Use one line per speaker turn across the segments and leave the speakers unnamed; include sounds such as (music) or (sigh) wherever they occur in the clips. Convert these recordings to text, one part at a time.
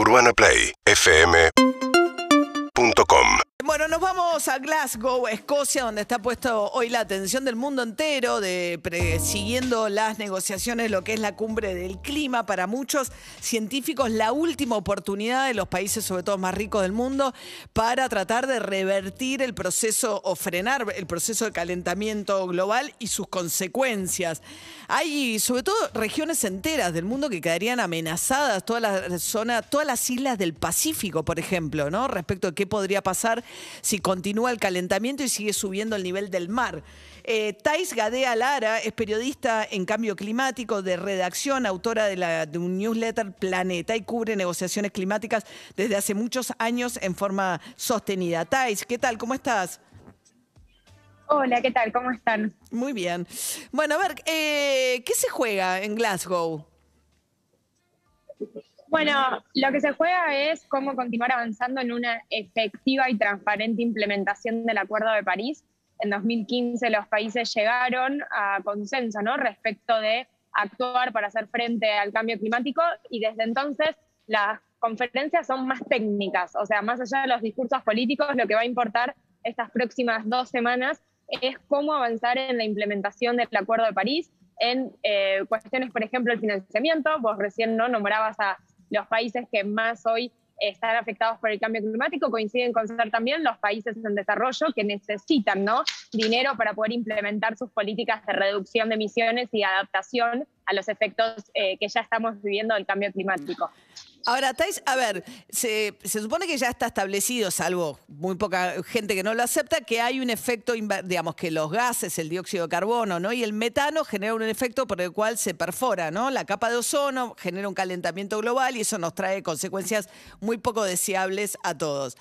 UrbanaPlayFM.com
Bueno, nos vamos a Glasgow, Escocia, donde está puesto hoy la atención del mundo entero, de siguiendo las negociaciones, lo que es la cumbre del clima. Para muchos científicos, la última oportunidad de los países, sobre todo más ricos del mundo, para tratar de revertir el proceso o frenar el proceso de calentamiento global y sus consecuencias. Hay, sobre todo, regiones enteras del mundo que quedarían amenazadas, toda la zona, todas las islas del Pacífico, por ejemplo, ¿no? Respecto a qué podría pasar si continúa el calentamiento y sigue subiendo el nivel del mar. Eh, Thais Gadea Lara es periodista en cambio climático de redacción, autora de, la, de un newsletter Planeta y cubre negociaciones climáticas desde hace muchos años en forma sostenida. Thais, ¿qué tal? ¿Cómo estás?
Hola, ¿qué tal? ¿Cómo están?
Muy bien. Bueno, a ver, eh, ¿qué se juega en Glasgow?
Bueno, lo que se juega es cómo continuar avanzando en una efectiva y transparente implementación del Acuerdo de París. En 2015 los países llegaron a consenso ¿no? respecto de actuar para hacer frente al cambio climático y desde entonces las conferencias son más técnicas, o sea, más allá de los discursos políticos, lo que va a importar estas próximas dos semanas es cómo avanzar en la implementación del Acuerdo de París en eh, cuestiones, por ejemplo, el financiamiento. Vos recién no nombrabas a los países que más hoy están afectados por el cambio climático, coinciden con ser también los países en desarrollo que necesitan ¿no? dinero para poder implementar sus políticas de reducción de emisiones y adaptación a los efectos eh, que ya estamos viviendo del cambio climático.
Ahora, Thais, a ver, se, supone que ya está establecido, salvo muy poca gente que no lo acepta, que hay un efecto, digamos, que los gases, el dióxido de carbono ¿no? y el metano generan un efecto por el cual se perfora ¿no? la capa de ozono, genera un calentamiento global y eso nos trae consecuencias muy poco deseables a todos.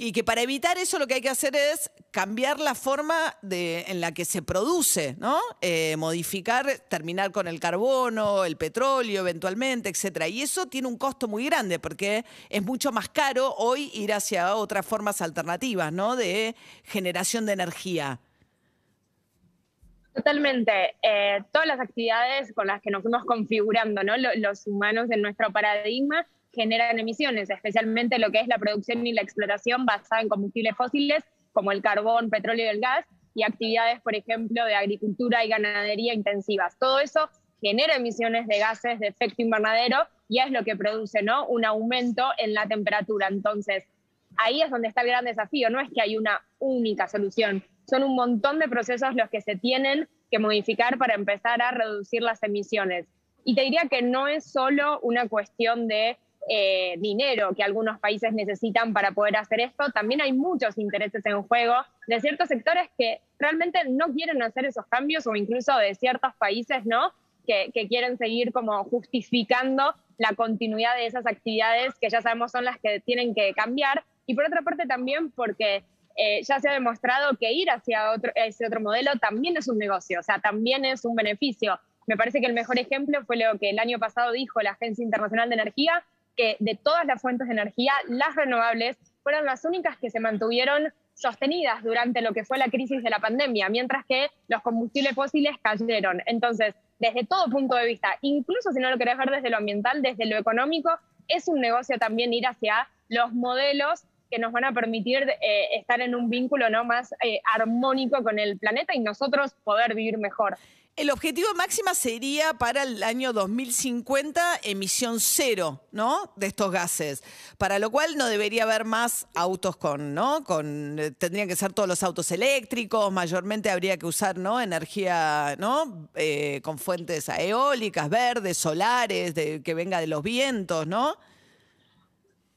Y que para evitar eso lo que hay que hacer es cambiar la forma en la que se produce, ¿no? Eh, modificar, terminar con el carbono, el petróleo eventualmente, etcétera. Y eso tiene un costo muy grande porque es mucho más caro hoy ir hacia otras formas alternativas, ¿no? De generación de energía.
Totalmente. Eh, todas las actividades con las que nos fuimos configurando, ¿no? Los humanos en nuestro paradigma generan emisiones, especialmente lo que es la producción y la explotación basada en combustibles fósiles como el carbón, petróleo y el gas, y actividades, por ejemplo, de agricultura y ganadería intensivas. Todo eso genera emisiones de gases de efecto invernadero y es lo que produce ¿no? un aumento en la temperatura. Entonces, ahí es donde está el gran desafío, no es que hay una única solución, son un montón de procesos los que se tienen que modificar para empezar a reducir las emisiones. Y te diría que no es solo una cuestión de eh, dinero que algunos países necesitan para poder hacer esto, también hay muchos intereses en juego de ciertos sectores que realmente no quieren hacer esos cambios o incluso de ciertos países, ¿no? Que, que quieren seguir como justificando la continuidad de esas actividades que ya sabemos son las que tienen que cambiar. Y por otra parte también porque eh, ya se ha demostrado que ir hacia otro, ese otro modelo también es un negocio, o sea, también es un beneficio. Me parece que el mejor ejemplo fue lo que el año pasado dijo la Agencia Internacional de Energía, que de todas las fuentes de energía, las renovables fueron las únicas que se mantuvieron sostenidas durante lo que fue la crisis de la pandemia, mientras que los combustibles fósiles cayeron. Entonces, desde todo punto de vista, incluso si no lo querés ver desde lo ambiental, desde lo económico, es un negocio también ir hacia los modelos que nos van a permitir eh, estar en un vínculo ¿no? más eh, armónico con el planeta y nosotros poder vivir mejor.
El objetivo máxima sería para el año 2050 emisión cero, ¿no? De estos gases. Para lo cual no debería haber más autos con, ¿no? Con eh, tendrían que ser todos los autos eléctricos. Mayormente habría que usar, ¿no? Energía, ¿no? Eh, con fuentes eólicas, verdes, solares, de, que venga de los vientos, ¿no?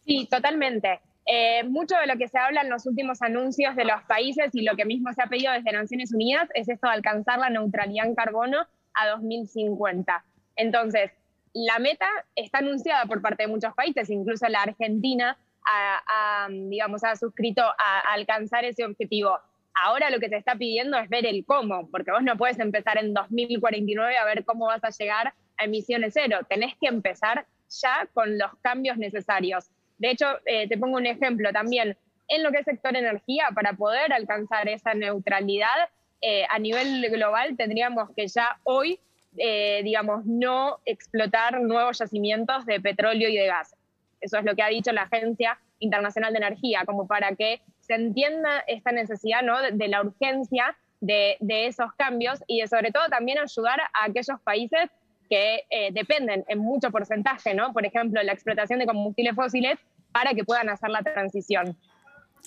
Sí, totalmente. Eh, mucho de lo que se habla en los últimos anuncios de los países y lo que mismo se ha pedido desde Naciones Unidas es esto de alcanzar la neutralidad en carbono a 2050. Entonces, la meta está anunciada por parte de muchos países, incluso la Argentina ha, ha digamos, ha suscrito a, a alcanzar ese objetivo. Ahora lo que se está pidiendo es ver el cómo, porque vos no puedes empezar en 2049 a ver cómo vas a llegar a emisiones cero. Tenés que empezar ya con los cambios necesarios. De hecho, eh, te pongo un ejemplo también. En lo que es sector energía, para poder alcanzar esa neutralidad eh, a nivel global, tendríamos que ya hoy, eh, digamos, no explotar nuevos yacimientos de petróleo y de gas. Eso es lo que ha dicho la Agencia Internacional de Energía, como para que se entienda esta necesidad ¿no? de, la urgencia de, esos cambios y de sobre todo también ayudar a aquellos países que dependen en mucho porcentaje, ¿no? por ejemplo, la explotación de combustibles fósiles, para que puedan hacer la transición.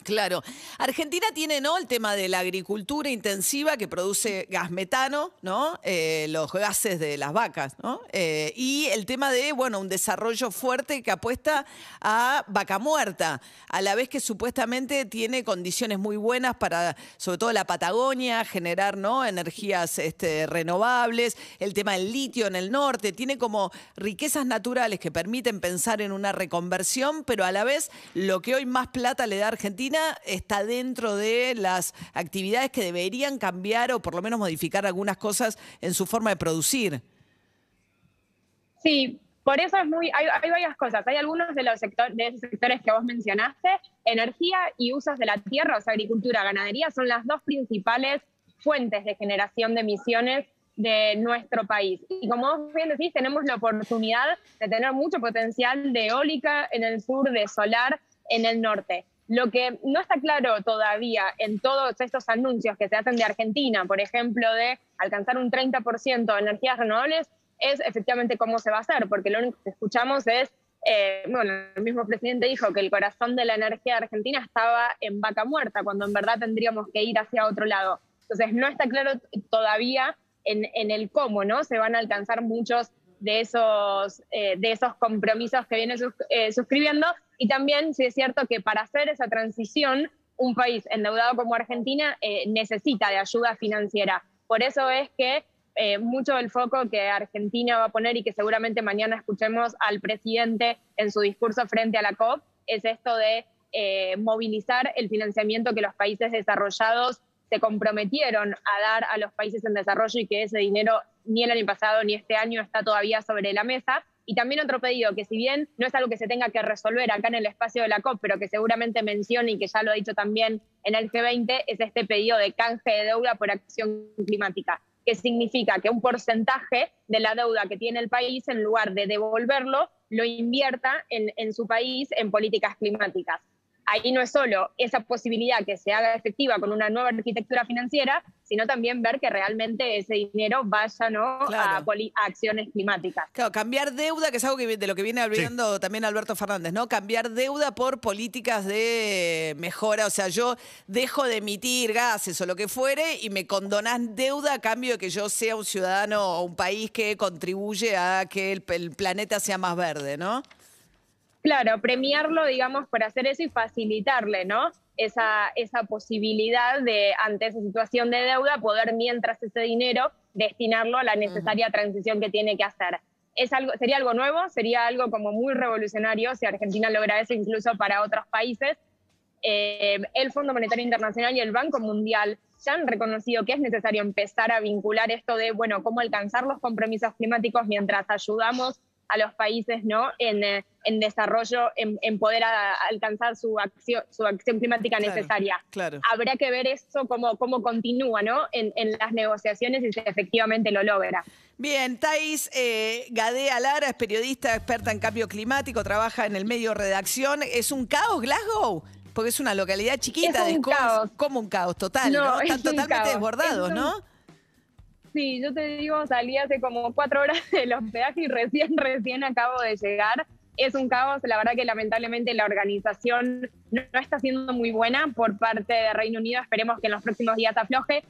Claro. Argentina tiene, ¿no? El tema de la agricultura intensiva que produce gas metano, ¿no? Eh, los gases de las vacas, ¿no? Eh, y el tema de, bueno, un desarrollo fuerte que apuesta a vaca muerta, a la vez que supuestamente tiene condiciones muy buenas para, sobre todo la Patagonia, generar, ¿no? Energías este, renovables, el tema del litio en el norte, tiene como riquezas naturales que permiten pensar en una reconversión, pero a la vez lo que hoy más plata le da a Argentina está dentro de las actividades que deberían cambiar o por lo menos modificar algunas cosas en su forma de producir.
Sí, por eso es muy, hay, varias cosas. Hay algunos de los sectores, de esos sectores que vos mencionaste, energía y usos de la tierra, o sea, agricultura, ganadería, son las dos principales fuentes de generación de emisiones de nuestro país. Y como vos bien decís, tenemos la oportunidad de tener mucho potencial de eólica en el sur, de solar en el norte. Lo que no está claro todavía en todos estos anuncios que se hacen de Argentina, por ejemplo, de alcanzar un 30% de energías renovables, es efectivamente cómo se va a hacer, porque lo único que escuchamos es, eh, bueno, el mismo presidente dijo que el corazón de la energía de Argentina estaba en vaca muerta, cuando en verdad tendríamos que ir hacia otro lado. Entonces, no está claro todavía en, el cómo, ¿no? Se van a alcanzar muchos de esos, eh, de esos compromisos que viene eh, suscribiendo, y también sí es cierto que para hacer esa transición, un país endeudado como Argentina eh, necesita de ayuda financiera. Por eso es que eh, mucho del foco que Argentina va a poner y que seguramente mañana escuchemos al presidente en su discurso frente a la COP es esto de eh, movilizar el financiamiento que los países desarrollados se comprometieron a dar a los países en desarrollo y que ese dinero ni el año pasado ni este año está todavía sobre la mesa. Y también otro pedido, que si bien no es algo que se tenga que resolver acá en el espacio de la COP, pero que seguramente menciona y que ya lo ha dicho también en el G20, es este pedido de canje de deuda por acción climática, que significa que un porcentaje de la deuda que tiene el país, en lugar de devolverlo, lo invierta en, en su país en políticas climáticas ahí no es solo esa posibilidad que se haga efectiva con una nueva arquitectura financiera, sino también ver que realmente ese dinero vaya ¿no? a, acciones climáticas.
Claro, cambiar deuda, que es algo que, de lo que viene hablando también Alberto Fernández, ¿no? Cambiar deuda por políticas de mejora. O sea, yo dejo de emitir gases o lo que fuere y me condonas deuda a cambio de que yo sea un ciudadano o un país que contribuye a que el, el planeta sea más verde, ¿no?
Claro, premiarlo, digamos, por hacer eso y facilitarle, ¿no? Esa, esa posibilidad de, ante esa situación de deuda, poder mientras ese dinero destinarlo a la necesaria transición que tiene que hacer. Es algo, sería algo nuevo, sería algo como muy revolucionario si Argentina logra eso incluso para otros países. Eh, el Fondo Monetario Internacional y el Banco Mundial ya han reconocido que es necesario empezar a vincular esto de, bueno, cómo alcanzar los compromisos climáticos mientras ayudamos a los países ¿no? en, eh, en desarrollo, en, poder alcanzar su acción, su acción climática necesaria.
Claro.
Habrá que ver eso cómo, cómo continúa ¿no? en, en las negociaciones y si efectivamente lo logra.
Bien, Thais eh, Gadea Lara es periodista experta en cambio climático, trabaja en el medio redacción. ¿Es un caos Glasgow? Porque es una localidad chiquita.
Es un caos.
Como un caos total, ¿no? Están totalmente desbordados, ¿no?
Sí, yo te digo, salí hace como cuatro horas (laughs) del hospedaje y recién, recién acabo de llegar. Es un caos, la verdad que lamentablemente la organización no, está siendo muy buena por parte de Reino Unido. Esperemos que en los próximos días afloje.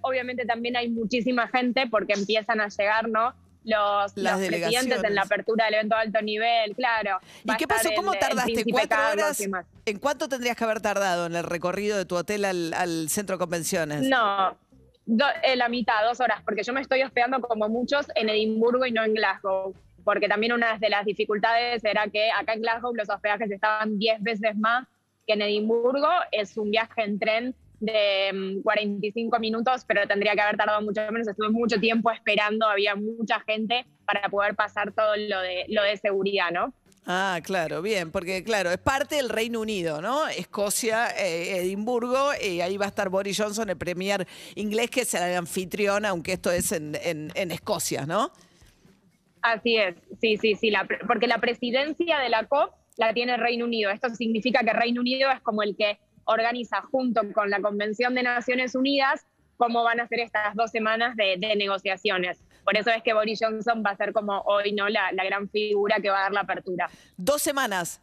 obviamente también hay muchísima gente porque empiezan a llegar, ¿no? Los, los presidentes en la apertura del evento de alto nivel, claro.
¿Y qué pasó? ¿Cómo tardaste? ¿Cuatro horas? ¿En cuánto tendrías que haber tardado en el recorrido de tu hotel al, al centro de convenciones?
No, eh, la mitad, dos horas, porque yo me estoy hospedando como muchos en Edimburgo y no en Glasgow, porque también una de las dificultades era que acá en Glasgow los hospedajes estaban 10 veces más que en Edimburgo, es un viaje en tren de 45 mm, minutos, pero tendría que haber tardado mucho menos, estuve mucho tiempo esperando, había mucha gente para poder pasar todo lo de, lo de seguridad, ¿no?
Ah, claro, bien, porque claro, es parte del Reino Unido, ¿no? Escocia, eh, Edimburgo, y ahí va a estar Boris Johnson, el premier inglés, que será el anfitrión, aunque esto es en, en, Escocia, ¿no?
Así es, sí, sí, sí, porque la presidencia de la COP la tiene Reino Unido. Esto significa que Reino Unido es como el que organiza junto con la Convención de Naciones Unidas cómo van a ser estas dos semanas de, negociaciones. Por eso es que Boris Johnson va a ser como hoy, ¿no? La, la gran figura que va a dar la apertura.
Dos semanas.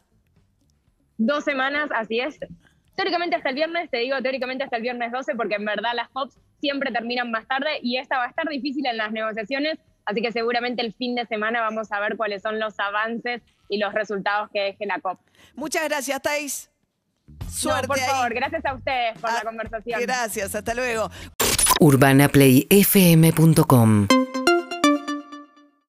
Dos semanas, así es. Teóricamente hasta el viernes, te digo teóricamente hasta el viernes 12, porque en verdad las COPs siempre terminan más tarde y esta va a estar difícil en las negociaciones, así que seguramente el fin de semana vamos a ver cuáles son los avances y los resultados que deje la COP.
Muchas gracias, Thais.
Suerte. por favor, gracias a ustedes por la ah, conversación.
Gracias, hasta luego.
UrbanaPlayFM.com